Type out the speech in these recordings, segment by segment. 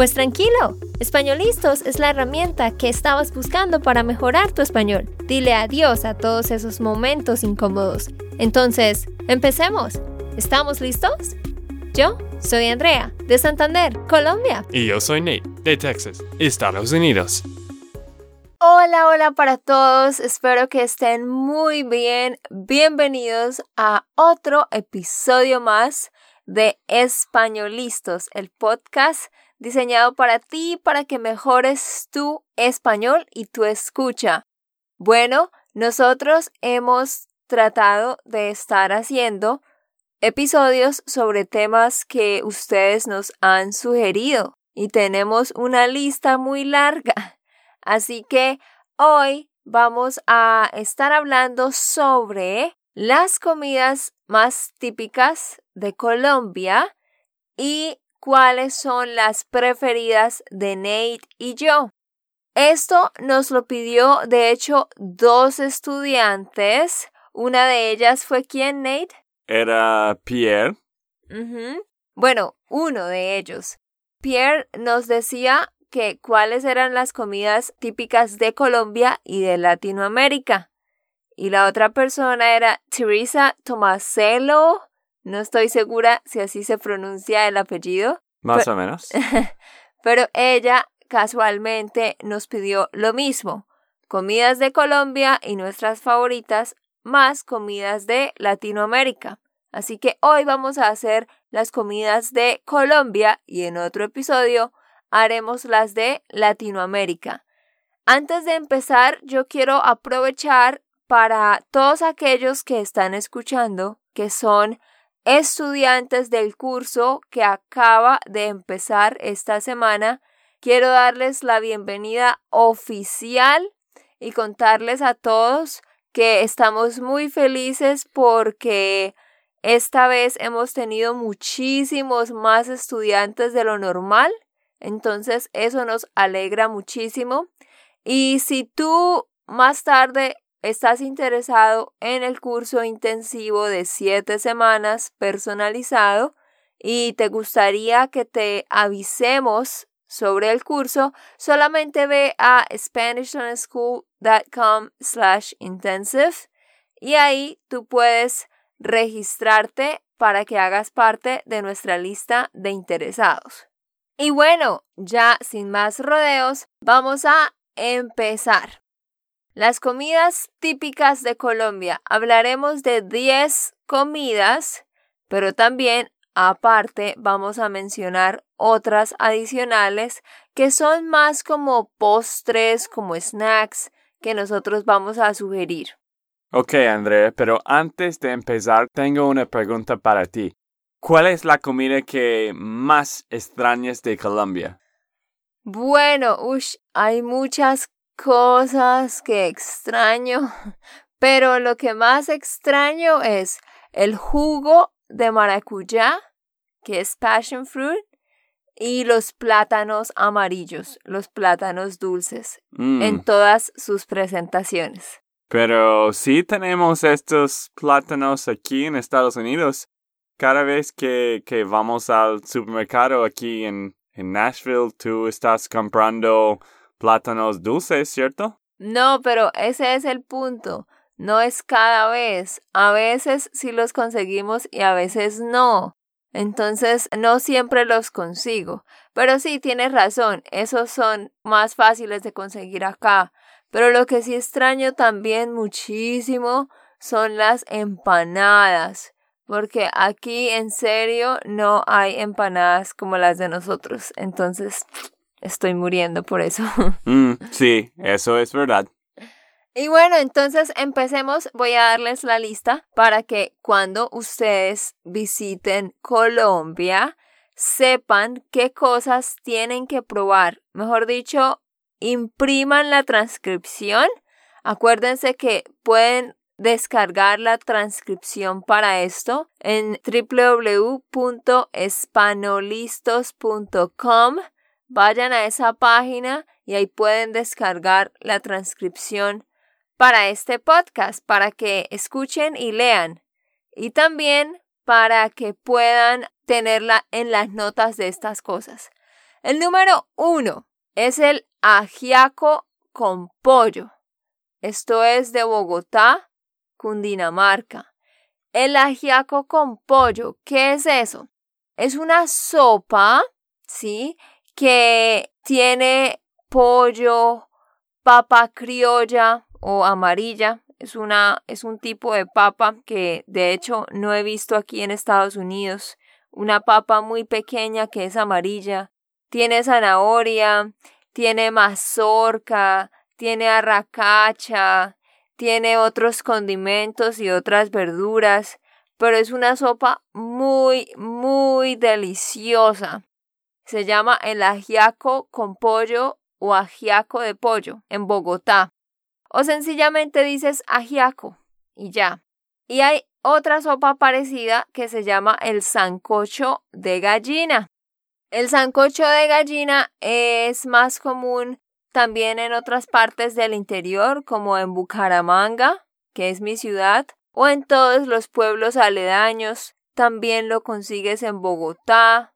Pues tranquilo, Españolistos es la herramienta que estabas buscando para mejorar tu español. Dile adiós a todos esos momentos incómodos. Entonces, empecemos. ¿Estamos listos? Yo soy Andrea, de Santander, Colombia. Y yo soy Nate, de Texas, Estados Unidos. Hola, hola para todos, espero que estén muy bien. Bienvenidos a otro episodio más de Españolistos, el podcast diseñado para ti para que mejores tu español y tu escucha. Bueno, nosotros hemos tratado de estar haciendo episodios sobre temas que ustedes nos han sugerido y tenemos una lista muy larga. Así que hoy vamos a estar hablando sobre las comidas más típicas de Colombia y cuáles son las preferidas de Nate y yo. Esto nos lo pidió, de hecho, dos estudiantes. Una de ellas fue quién, Nate? Era Pierre. Bueno, uno de ellos. Pierre nos decía que cuáles eran las comidas típicas de Colombia y de Latinoamérica. Y la otra persona era Teresa Tomaselo no estoy segura si así se pronuncia el apellido. Más o menos. pero ella casualmente nos pidió lo mismo. Comidas de Colombia y nuestras favoritas, más comidas de Latinoamérica. Así que hoy vamos a hacer las comidas de Colombia y en otro episodio haremos las de Latinoamérica. Antes de empezar, yo quiero aprovechar para todos aquellos que están escuchando, que son estudiantes del curso que acaba de empezar esta semana, quiero darles la bienvenida oficial y contarles a todos que estamos muy felices porque esta vez hemos tenido muchísimos más estudiantes de lo normal, entonces eso nos alegra muchísimo. Y si tú más tarde estás interesado en el curso intensivo de siete semanas personalizado y te gustaría que te avisemos sobre el curso, solamente ve a SpanishLearnerSchool.com slash intensive y ahí tú puedes registrarte para que hagas parte de nuestra lista de interesados. Y bueno, ya sin más rodeos, vamos a empezar. Las comidas típicas de Colombia. Hablaremos de 10 comidas, pero también aparte vamos a mencionar otras adicionales que son más como postres, como snacks que nosotros vamos a sugerir. Ok, André, pero antes de empezar tengo una pregunta para ti. ¿Cuál es la comida que más extrañas de Colombia? Bueno, ush, hay muchas cosas que extraño, pero lo que más extraño es el jugo de maracuyá, que es passion fruit, y los plátanos amarillos, los plátanos dulces, en Mm, todas sus presentaciones. Pero sí tenemos estos plátanos aquí en Estados Unidos. Cada vez que, que vamos al supermercado aquí en, en Nashville, tú estás comprando plátanos dulces, ¿cierto? No, pero ese es el punto. No es cada vez. A veces sí los conseguimos y a veces no. Entonces no siempre los consigo. Pero sí, tienes razón, esos son más fáciles de conseguir acá. Pero lo que sí extraño también muchísimo son las empanadas. Porque aquí en serio no hay empanadas como las de nosotros. Entonces estoy muriendo por eso. Mm, sí, eso es verdad. Y bueno, entonces empecemos. Voy a darles la lista para que cuando ustedes visiten Colombia sepan qué cosas tienen que probar. Mejor dicho, impriman la transcripción. Acuérdense que pueden descargar la transcripción para esto en www.espanolistos.com. Vayan a esa página y ahí pueden descargar la transcripción para este podcast, para que escuchen y lean. Y también para que puedan tenerla en las notas de estas cosas. El número uno es el ajiaco con pollo. Esto es de Bogotá, Cundinamarca. El ajiaco con pollo, ¿qué es eso? Es una sopa, ¿sí? Que tiene pollo, papa criolla o amarilla. Es, una, es un tipo de papa que de hecho no he visto aquí en Estados Unidos. Una papa muy pequeña que es amarilla. Tiene zanahoria, tiene mazorca, tiene arracacha, tiene otros condimentos y otras verduras, pero es una sopa muy, muy deliciosa. Se llama el ajiaco con pollo o ajiaco de pollo en Bogotá. O sencillamente dices ajiaco y ya. Y hay otra sopa parecida que se llama el sancocho de gallina. El sancocho de gallina es más común también en otras partes del interior, como en Bucaramanga, que es mi ciudad, o en todos los pueblos aledaños. También lo consigues en Bogotá.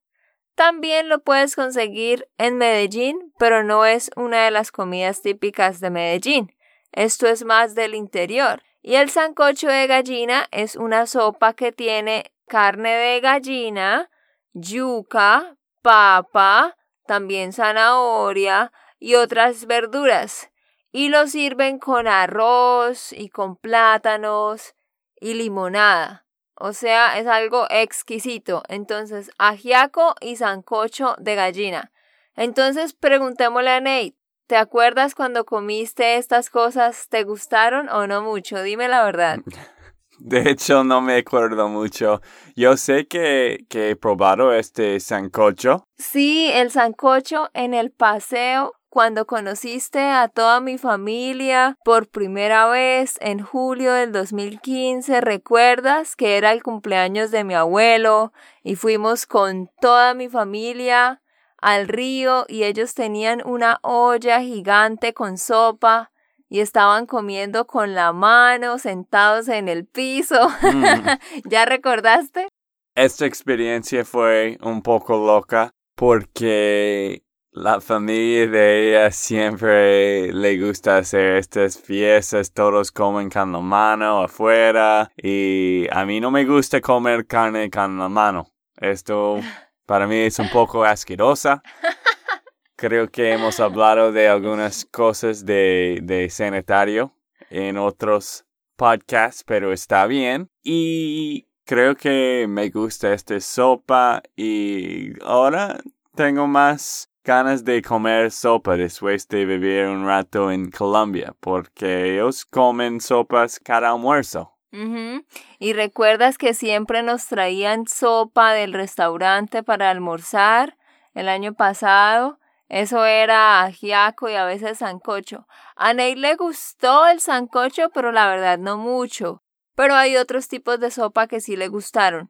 También lo puedes conseguir en Medellín, pero no es una de las comidas típicas de Medellín. Esto es más del interior. Y el sancocho de gallina es una sopa que tiene carne de gallina, yuca, papa, también zanahoria y otras verduras. Y lo sirven con arroz y con plátanos y limonada. O sea, es algo exquisito. Entonces, ajiaco y sancocho de gallina. Entonces, preguntémosle a Nate, ¿te acuerdas cuando comiste estas cosas? ¿Te gustaron o no mucho? Dime la verdad. De hecho, no me acuerdo mucho. Yo sé que, que he probado este sancocho. Sí, el sancocho en el paseo cuando conociste a toda mi familia por primera vez en julio del 2015, ¿recuerdas que era el cumpleaños de mi abuelo y fuimos con toda mi familia al río y ellos tenían una olla gigante con sopa y estaban comiendo con la mano, sentados en el piso. Mm. ¿Ya recordaste? Esta experiencia fue un poco loca porque la familia de ella siempre le gusta hacer estas fiestas, todos comen con la mano afuera y a mí no me gusta comer carne con la mano. Esto para mí es un poco asquerosa. Creo que hemos hablado de algunas cosas de, de sanitario en otros podcasts, pero está bien. Y creo que me gusta esta sopa y ahora tengo más ganas de comer sopa después de vivir un rato en Colombia, porque ellos comen sopas cada almuerzo. Y recuerdas que siempre nos traían sopa del restaurante para almorzar el año pasado. Eso era ajiaco y a veces sancocho. A Ney le gustó el sancocho, pero la verdad no mucho. Pero hay otros tipos de sopa que sí le gustaron.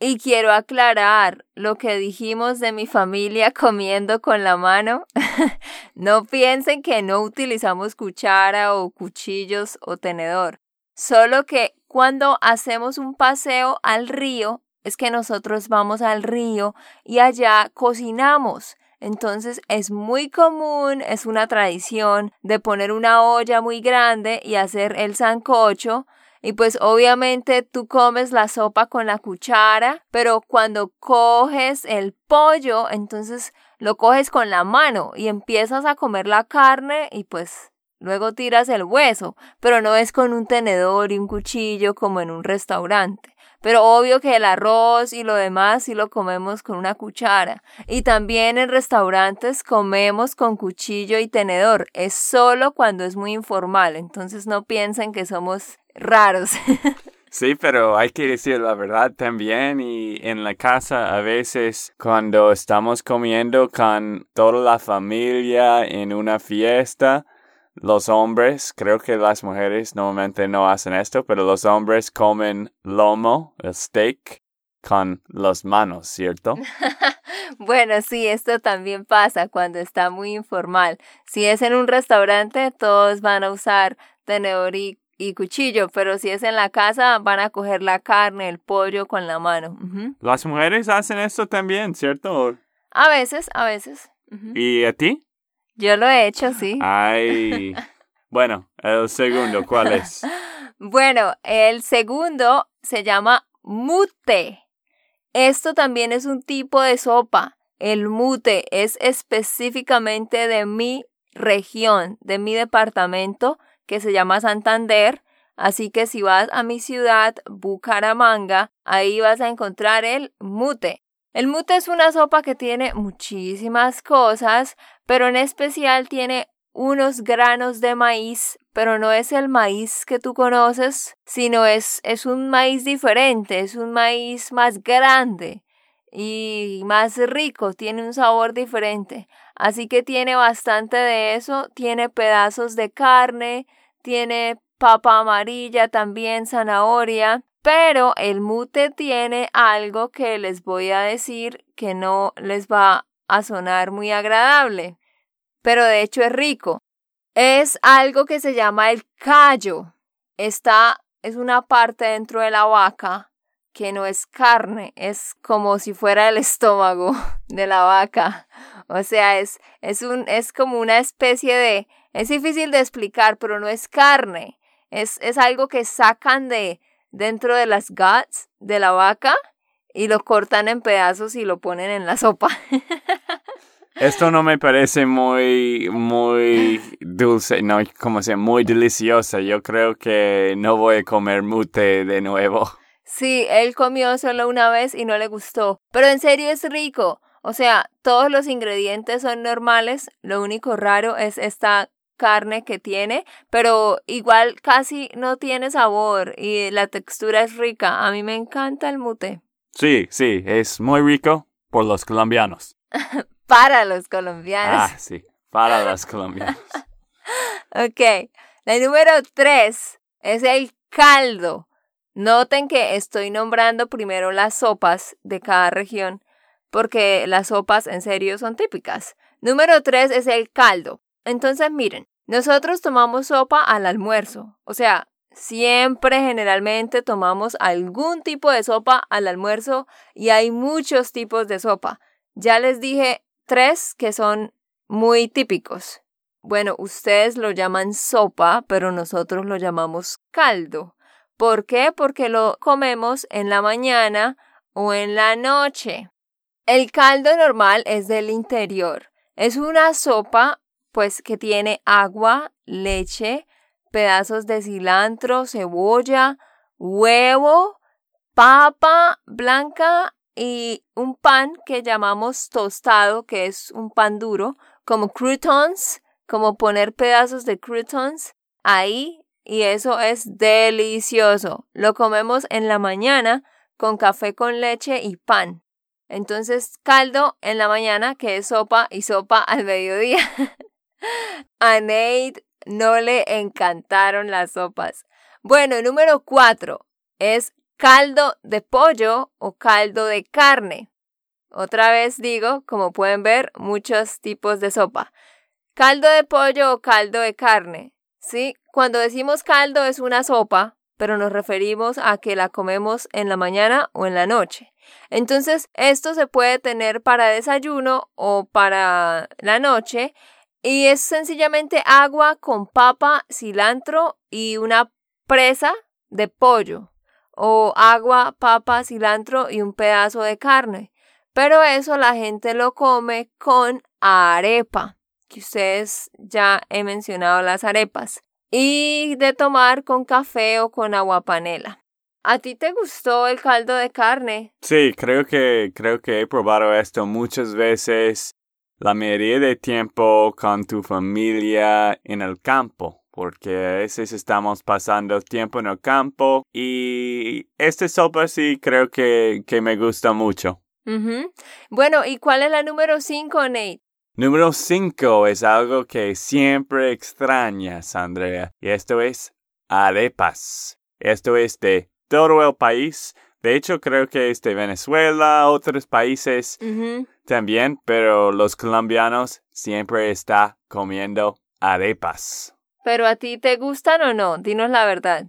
Y quiero aclarar lo que dijimos de mi familia comiendo con la mano. no piensen que no utilizamos cuchara o cuchillos o tenedor. Solo que cuando hacemos un paseo al río, es que nosotros vamos al río y allá cocinamos. Entonces es muy común, es una tradición de poner una olla muy grande y hacer el sancocho. Y pues obviamente tú comes la sopa con la cuchara, pero cuando coges el pollo, entonces lo coges con la mano y empiezas a comer la carne y pues luego tiras el hueso, pero no es con un tenedor y un cuchillo como en un restaurante. Pero obvio que el arroz y lo demás sí lo comemos con una cuchara. Y también en restaurantes comemos con cuchillo y tenedor. Es solo cuando es muy informal. Entonces no piensen que somos raros. Sí, pero hay que decir la verdad también y en la casa a veces cuando estamos comiendo con toda la familia en una fiesta, los hombres, creo que las mujeres normalmente no hacen esto, pero los hombres comen lomo, el steak, con las manos, ¿cierto? bueno, sí, esto también pasa cuando está muy informal. Si es en un restaurante, todos van a usar tenedor y, cuchillo, pero si es en la casa, van a coger la carne, el pollo con la mano. Las mujeres hacen esto también, ¿cierto? A veces, a veces. ¿Y a ti? Yo lo he hecho, sí. Ay. bueno, el segundo, ¿cuál es? bueno, el segundo se llama mute. Esto también es un tipo de sopa. El mute es específicamente de mi región, de mi departamento, que se llama Santander. Así que si vas a mi ciudad, Bucaramanga, ahí vas a encontrar el mute. El mute es una sopa que tiene muchísimas cosas, pero en especial tiene unos granos de maíz, pero no es el maíz que tú conoces, sino es, es un maíz diferente, es un maíz más grande y más rico, tiene un sabor diferente. Así que tiene bastante de eso, tiene pedazos de carne, tiene papa amarilla también, zanahoria, pero el mute tiene algo que les voy a decir que no les va a sonar muy agradable, pero de hecho es rico. Es algo que se llama el callo. Esta es una parte dentro de la vaca que no es carne, es como si fuera el estómago de la vaca. O sea, es, es, un, es como una especie de... Es difícil de explicar, pero no es carne. Es, es algo que sacan de, dentro de las guts de la vaca y lo cortan en pedazos y lo ponen en la sopa. Esto no me parece muy, muy dulce, no, como sea, muy deliciosa. Yo creo que no voy a comer mute de nuevo. Sí, él comió solo una vez y no le gustó. Pero en serio es rico. O sea, todos los ingredientes son normales. Lo único raro es esta carne que tiene, pero igual casi no tiene sabor y la textura es rica. A mí me encanta el mute. Sí, sí, es muy rico por los colombianos. para los colombianos. Ah, sí, para los colombianos. ok, la número tres es el caldo. Noten que estoy nombrando primero las sopas de cada región, porque las sopas en serio son típicas. Número tres es el caldo. Entonces, miren, nosotros tomamos sopa al almuerzo, o sea, siempre generalmente tomamos algún tipo de sopa al almuerzo y hay muchos tipos de sopa. Ya les dije tres que son muy típicos. Bueno, ustedes lo llaman sopa, pero nosotros lo llamamos caldo. ¿Por qué? Porque lo comemos en la mañana o en la noche. El caldo normal es del interior. Es una sopa pues que tiene agua, leche, pedazos de cilantro, cebolla, huevo, papa blanca y un pan que llamamos tostado, que es un pan duro, como croutons, como poner pedazos de croutons ahí y eso es delicioso. Lo comemos en la mañana con café con leche y pan. Entonces, caldo en la mañana, que es sopa, y sopa al mediodía. A Nate no le encantaron las sopas. Bueno, número cuatro es caldo de pollo o caldo de carne. Otra vez digo, como pueden ver, muchos tipos de sopa. Caldo de pollo o caldo de carne. Sí, cuando decimos caldo es una sopa, pero nos referimos a que la comemos en la mañana o en la noche. Entonces, esto se puede tener para desayuno o para la noche y es sencillamente agua con papa, cilantro y una presa de pollo. O agua, papa, cilantro y un pedazo de carne. Pero eso la gente lo come con arepa, que ustedes ya he mencionado las arepas. Y de tomar con café o con agua panela. ¿A ti te gustó el caldo de carne? Sí, creo que creo que he probado esto muchas veces la mayoría de tiempo con tu familia en el campo, porque a veces estamos pasando tiempo en el campo y esta sopa sí creo que, que me gusta mucho. Bueno, ¿y cuál es la número 5, Nate? Número 5 es algo que siempre extrañas, Andrea, y esto es arepas. Esto es de todo el país. De hecho, creo que es de Venezuela, otros países también, pero los colombianos siempre están comiendo arepas. ¿Pero a ti te gustan o no? Dinos la verdad.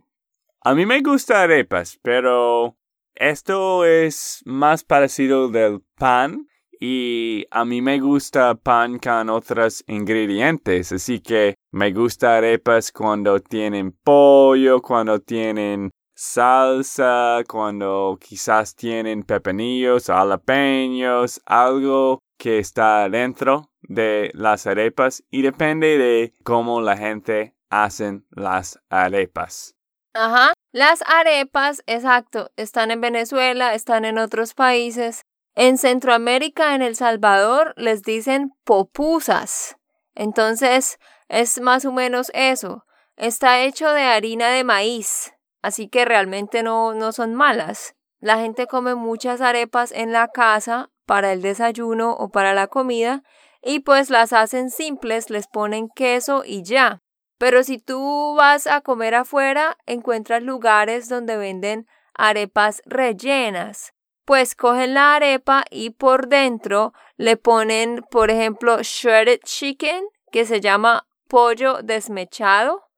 A mí me gustan arepas, pero esto es más parecido del pan y a mí me gusta pan con otros ingredientes, así que me gusta arepas cuando tienen pollo, cuando tienen salsa, cuando quizás tienen pepinillos, jalapeños, algo que está dentro de las arepas y depende de cómo la gente hacen las arepas. Ajá, las arepas, exacto, están en Venezuela, están en otros países. En Centroamérica, en El Salvador, les dicen popusas. Entonces, es más o menos eso. Está hecho de harina de maíz, así que realmente no, no son malas. La gente come muchas arepas en la casa para el desayuno o para la comida y pues las hacen simples, les ponen queso y ya. Pero si tú vas a comer afuera, encuentras lugares donde venden arepas rellenas. Pues cogen la arepa y por dentro le ponen, por ejemplo, shredded chicken, que se llama pollo desmechado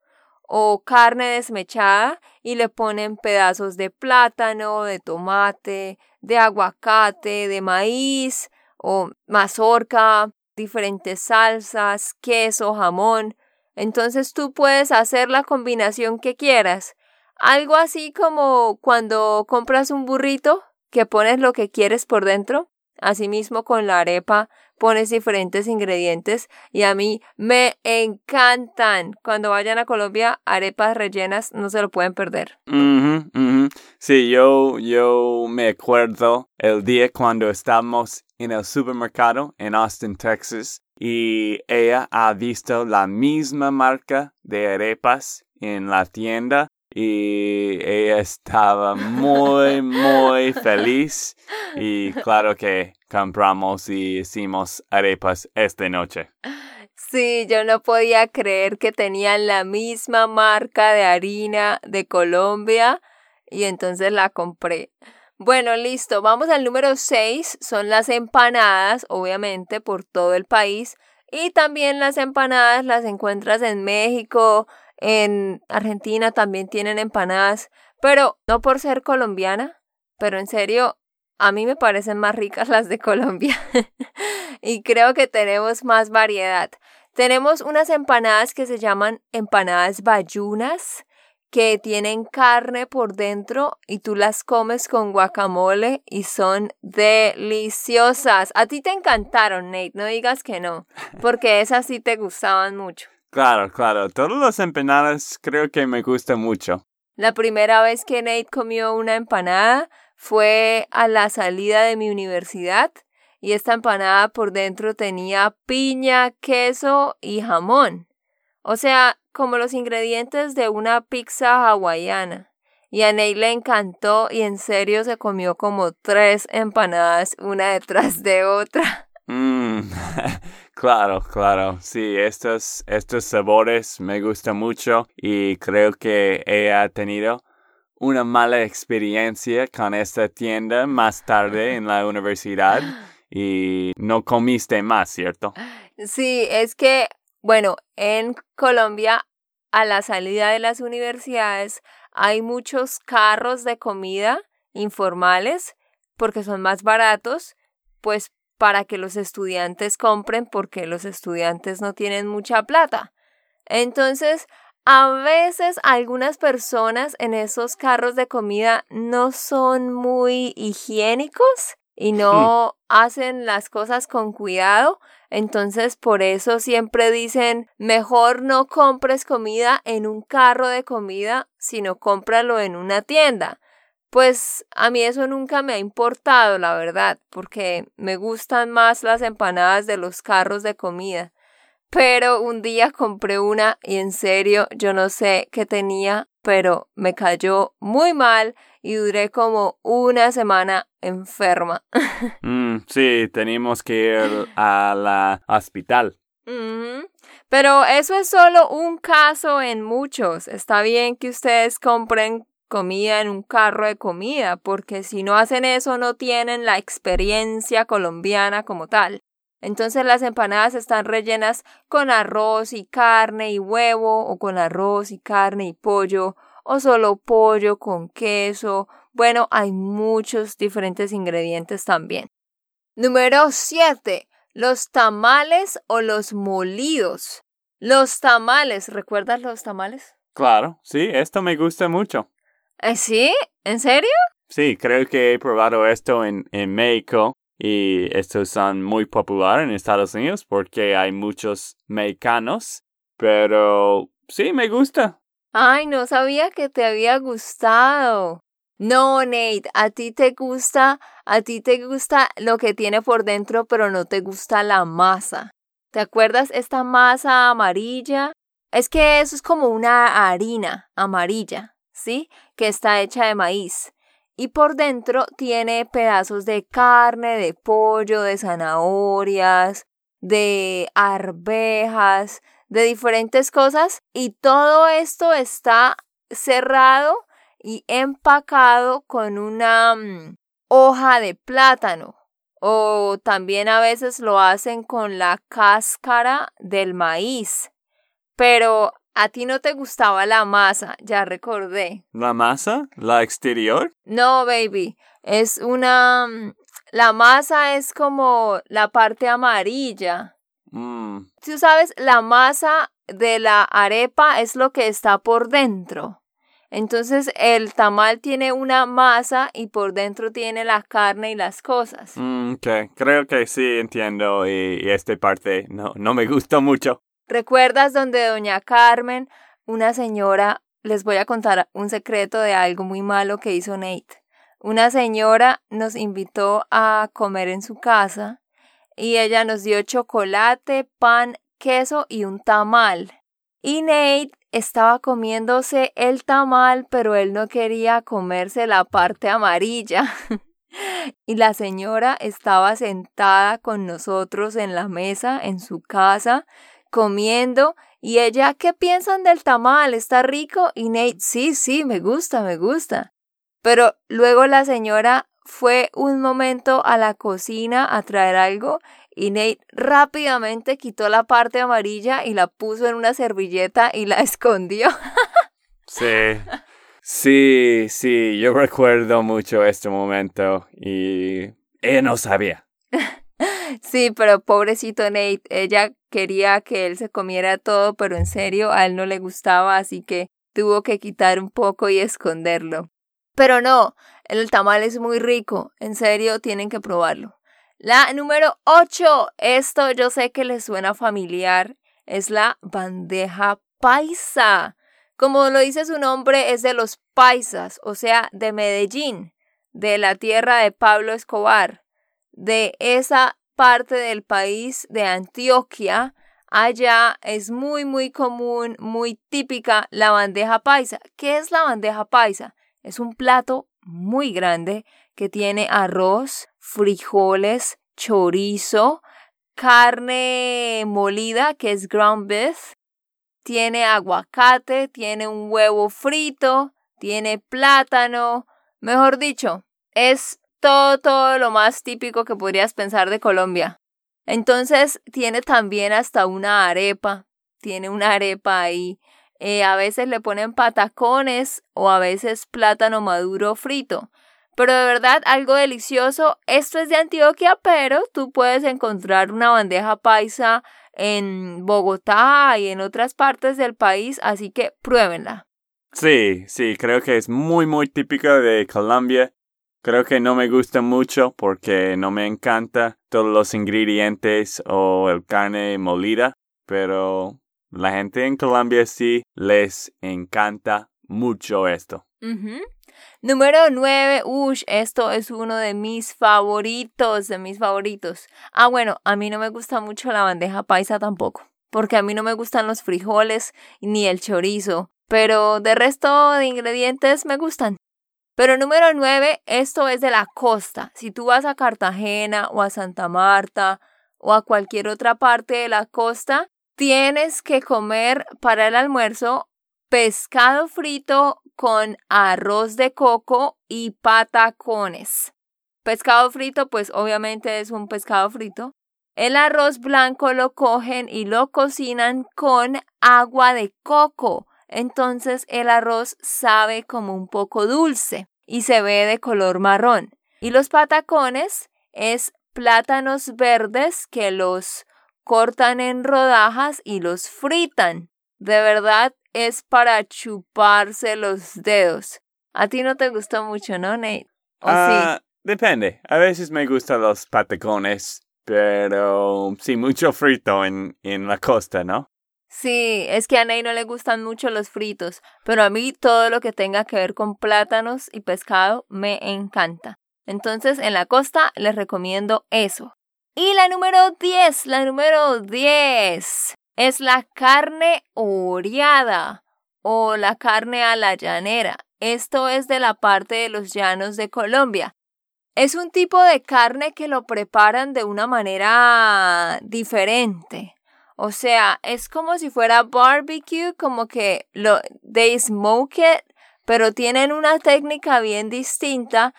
o carne desmechada y le ponen pedazos de plátano, de tomate, de aguacate, de maíz o mazorca, diferentes salsas, queso, jamón. Entonces tú puedes hacer la combinación que quieras. Algo así como cuando compras un burrito que pones lo que quieres por dentro. Asimismo con la arepa pones diferentes ingredientes y a mí me encantan. Cuando vayan a Colombia, arepas rellenas no se lo pueden perder. Sí, yo, yo me acuerdo el día cuando estábamos en el supermercado en Austin, Texas, y ella ha visto la misma marca de arepas en la tienda y ella estaba muy, muy feliz y claro que compramos y hicimos arepas esta noche. Sí, yo no podía creer que tenían la misma marca de harina de Colombia y entonces la compré. Bueno, listo, vamos al número 6, son las empanadas, obviamente, por todo el país. Y también las empanadas las encuentras en México, en Argentina también tienen empanadas, pero no por ser colombiana, pero en serio, a mí me parecen más ricas las de Colombia. y creo que tenemos más variedad. Tenemos unas empanadas que se llaman empanadas bayunas, que tienen carne por dentro y tú las comes con guacamole y son deliciosas. A ti te encantaron, Nate, no digas que no, porque esas sí te gustaban mucho. Claro, claro, todas las empanadas creo que me gustan mucho. La primera vez que Nate comió una empanada fue a la salida de mi universidad y esta empanada por dentro tenía piña, queso y jamón. O sea, como los ingredientes de una pizza hawaiana. Y a Ney le encantó y en serio se comió como tres empanadas una detrás de otra. Mm, claro, claro. Sí, estos, estos sabores me gustan mucho y creo que ella ha tenido una mala experiencia con esta tienda más tarde en la universidad y no comiste más, ¿cierto? Sí, es que bueno, en Colombia, a la salida de las universidades, hay muchos carros de comida informales porque son más baratos, pues para que los estudiantes compren porque los estudiantes no tienen mucha plata. Entonces, a veces algunas personas en esos carros de comida no son muy higiénicos y no hacen las cosas con cuidado entonces, por eso siempre dicen, mejor no compres comida en un carro de comida, sino cómpralo en una tienda. Pues a mí eso nunca me ha importado, la verdad, porque me gustan más las empanadas de los carros de comida. pero un día compré una y en serio yo no sé qué tenía, pero me cayó muy mal y duré como una semana enferma. Mm, sí, tenemos que ir a la hospital. Pero eso es solo un caso en muchos. Está bien que ustedes compren comida en un carro de comida, porque si no hacen eso no tienen la experiencia colombiana como tal. Entonces las empanadas están rellenas con arroz y carne y huevo, o con arroz y carne y pollo, o solo pollo con queso. Bueno, hay muchos diferentes ingredientes también. Número 7. Los tamales o los molidos. Los tamales, ¿recuerdas los tamales? Claro, sí, esto me gusta mucho. ¿Eh, ¿Sí? ¿En serio? Sí, creo que he probado esto en, en México y estos son muy populares en Estados Unidos porque hay muchos mexicanos, pero sí, me gusta. Ay, no sabía que te había gustado. No, Nate, a ti te gusta, a ti te gusta lo que tiene por dentro, pero no te gusta la masa. ¿Te acuerdas esta masa amarilla? Es que eso es como una harina amarilla, ¿sí? Que está hecha de maíz. Y por dentro tiene pedazos de carne, de pollo, de zanahorias, de arvejas, de diferentes cosas. Y todo esto está cerrado y empacado con una mm, hoja de plátano. O también a veces lo hacen con la cáscara del maíz. Pero a ti no te gustaba la masa, ya recordé. ¿La masa? ¿La exterior? No, baby. Es una... Mm, la masa es como la parte amarilla. Mm. Tú sabes, la masa de la arepa es lo que está por dentro. Entonces el tamal tiene una masa y por dentro tiene la carne y las cosas. Mm, ok, creo que sí entiendo y, esta parte no, no me gustó mucho. ¿Recuerdas donde doña Carmen, una señora, les voy a contar un secreto de algo muy malo que hizo Nate? Una señora nos invitó a comer en su casa y ella nos dio chocolate, pan, queso y un tamal. Y Nate estaba comiéndose el tamal, pero él no quería comerse la parte amarilla. y la señora estaba sentada con nosotros en la mesa, en su casa, comiendo, y ella, ¿qué piensan del tamal? ¿Está rico? Y Nate, sí, sí, me gusta, me gusta. Pero luego la señora fue un momento a la cocina a traer algo y Nate rápidamente quitó la parte amarilla y la puso en una servilleta y la escondió. sí. Sí, sí, yo recuerdo mucho este momento y ella no sabía. sí, pero pobrecito Nate, ella quería que él se comiera todo, pero en serio a él no le gustaba, así que tuvo que quitar un poco y esconderlo. Pero no, el tamal es muy rico, en serio tienen que probarlo. La número 8, esto yo sé que les suena familiar, es la bandeja paisa. Como lo dice su nombre, es de los paisas, o sea, de Medellín, de la tierra de Pablo Escobar, de esa parte del país de Antioquia. Allá es muy, muy común, muy típica la bandeja paisa. ¿Qué es la bandeja paisa? Es un plato muy grande que tiene arroz, frijoles, chorizo, carne molida, que es ground beef, tiene aguacate, tiene un huevo frito, tiene plátano, mejor dicho, es todo, todo lo más típico que podrías pensar de Colombia. Entonces tiene también hasta una arepa, tiene una arepa ahí. Eh, a veces le ponen patacones o a veces plátano maduro frito. Pero de verdad, algo delicioso. Esto es de Antioquia, pero tú puedes encontrar una bandeja paisa en Bogotá y en otras partes del país, así que pruébenla. Sí, sí, creo que es muy, muy típica de Colombia. Creo que no me gusta mucho porque no me encanta todos los ingredientes o el carne molida, pero la gente en Colombia sí les encanta mucho esto. Número 9, ush, esto es uno de mis favoritos, de mis favoritos. Ah, bueno, a mí no me gusta mucho la bandeja paisa tampoco. porque a mí no me gustan los frijoles ni el chorizo, pero de resto de ingredientes me gustan. Pero número nueve, esto es de la costa. Si tú vas a Cartagena o a Santa Marta o a cualquier otra parte de la costa, tienes que comer para el almuerzo pescado frito con arroz de coco y patacones. Pescado frito, pues obviamente es un pescado frito. El arroz blanco lo cogen y lo cocinan con agua de coco. Entonces el arroz sabe como un poco dulce y se ve de color marrón. Y los patacones es plátanos verdes que los cortan en rodajas y los fritan. De verdad es para chuparse los dedos. A ti no te gustó mucho, ¿no, Nate? ¿O ah, Depende. A veces me gustan los patacones, pero sí, mucho frito en, en la costa, ¿no? Sí, es que a Nate no le gustan mucho los fritos, pero a mí todo lo que tenga que ver con plátanos y pescado me encanta. Entonces, en la costa les recomiendo eso. Y la número 10, la número 10 es la carne oreada o la carne a la llanera. Esto es de la parte de los llanos de Colombia. Es un tipo de carne que lo preparan de una manera diferente. O sea, es como si fuera barbecue, como que lo they smoke it, pero tienen una técnica bien distinta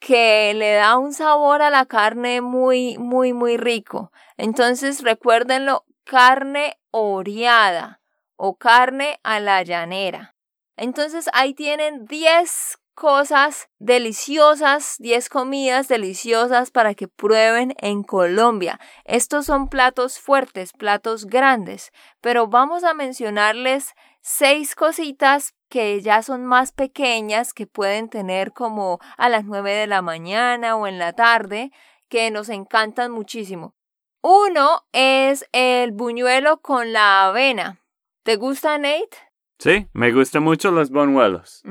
que le da un sabor a la carne muy, muy, muy rico. Entonces, recuérdenlo, carne oreada o carne a la llanera. Entonces ahí tienen 10 cosas deliciosas, 10 comidas deliciosas para que prueben en Colombia. Estos son platos fuertes, platos grandes, pero vamos a mencionarles seis cositas que ya son más pequeñas, que pueden tener como a las 9 de la mañana o en la tarde, que nos encantan muchísimo. Uno es el buñuelo con la avena. ¿Te gusta, Nate? Sí, me gustan mucho los buñuelos.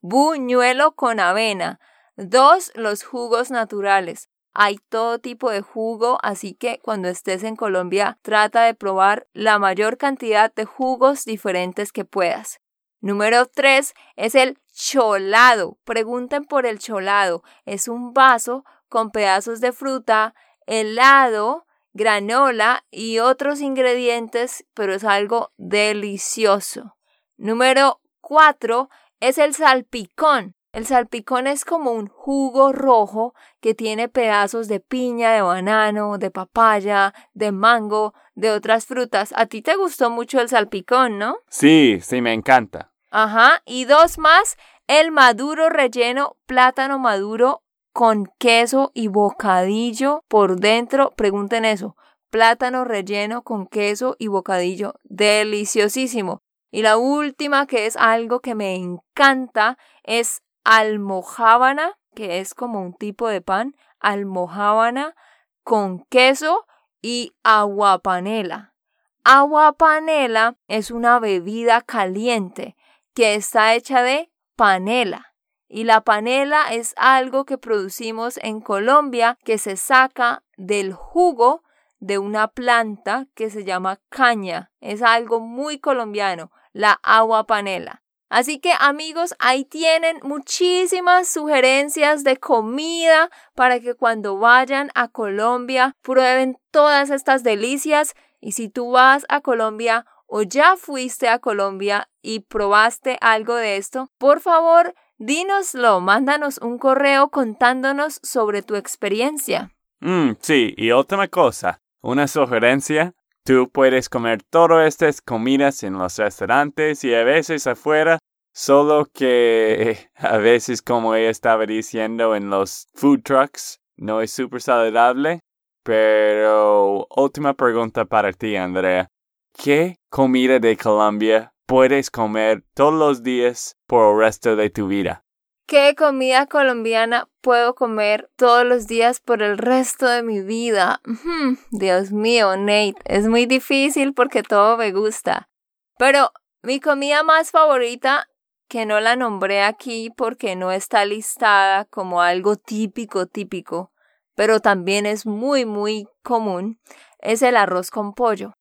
Buñuelo con avena. Dos, los jugos naturales. Hay todo tipo de jugo, así que cuando estés en Colombia trata de probar la mayor cantidad de jugos diferentes que puedas. Número tres es el cholado. Pregunten por el cholado. Es un vaso con pedazos de fruta, helado, granola y otros ingredientes, pero es algo delicioso. Número 4 es el salpicón. El salpicón es como un jugo rojo que tiene pedazos de piña, de banano, de papaya, de mango, de otras frutas. A ti te gustó mucho el salpicón, ¿no? Sí, sí, me encanta. Ajá, y dos más, el maduro relleno, plátano maduro con queso y bocadillo por dentro. Pregunten eso. Plátano relleno con queso y bocadillo. Deliciosísimo. Y la última, que es algo que me encanta, es almojábana, que es como un tipo de pan. Almojábana con queso y agua panela. Agua panela es una bebida caliente que está hecha de panela. Y la panela es algo que producimos en Colombia que se saca del jugo de una planta que se llama caña. Es algo muy colombiano, la agua panela. Así que amigos, ahí tienen muchísimas sugerencias de comida para que cuando vayan a Colombia prueben todas estas delicias. Y si tú vas a Colombia o ya fuiste a Colombia y probaste algo de esto, por favor Dínoslo, mándanos un correo contándonos sobre tu experiencia. Mm, sí, y última cosa, una sugerencia. Tú puedes comer todas estas comidas en los restaurantes y a veces afuera, solo que a veces, como ella estaba diciendo, en los food trucks no es súper saludable. Pero última pregunta para ti, Andrea. ¿Qué comida de Colombia puedes comer todos los días por el resto de tu vida. ¿Qué comida colombiana puedo comer todos los días por el resto de mi vida? Dios mío, Nate, es muy difícil porque todo me gusta. Pero mi comida más favorita, que no la nombré aquí porque no está listada como algo típico, típico, pero también es muy, muy común, es el arroz con pollo.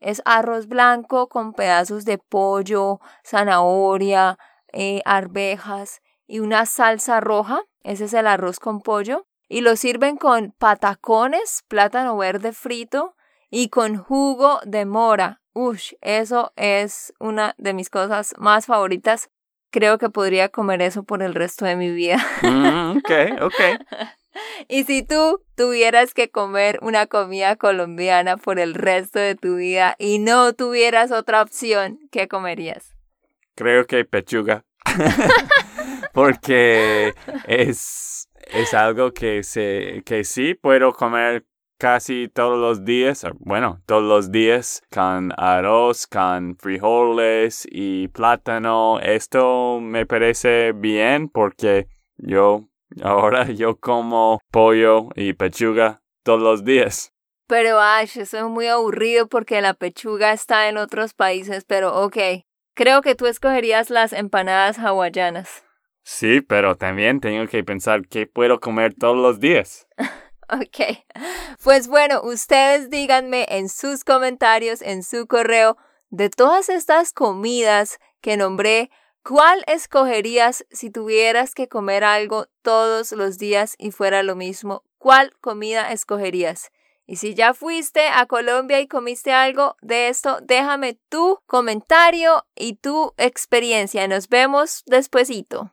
Es arroz blanco con pedazos de pollo, zanahoria, eh, arvejas y una salsa roja. Ese es el arroz con pollo. Y lo sirven con patacones, plátano verde frito y con jugo de mora. Ush, eso es una de mis cosas más favoritas. Creo que podría comer eso por el resto de mi vida. Mm, ok, ok. Y si tú tuvieras que comer una comida colombiana por el resto de tu vida y no tuvieras otra opción, ¿qué comerías? Creo que pechuga. Porque es, es algo que, se, que sí puedo comer casi todos los días, bueno, todos los días con arroz, con frijoles y plátano. Esto me parece bien porque yo ahora yo como pollo y pechuga todos los días. Pero Ash, eso es muy aburrido porque la pechuga está en otros países, pero ok. Creo que tú escogerías las empanadas hawaianas. Sí, pero también tengo que pensar qué puedo comer todos los días. Ok. Pues bueno, ustedes díganme en sus comentarios, en su correo, de todas estas comidas que nombré, ¿cuál escogerías si tuvieras que comer algo todos los días y fuera lo mismo? ¿Cuál comida escogerías? Y si ya fuiste a Colombia y comiste algo de esto, déjame tu comentario y tu experiencia. Nos vemos despuesito.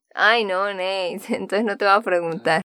Ay, no, Nate. Entonces no te voy a preguntar.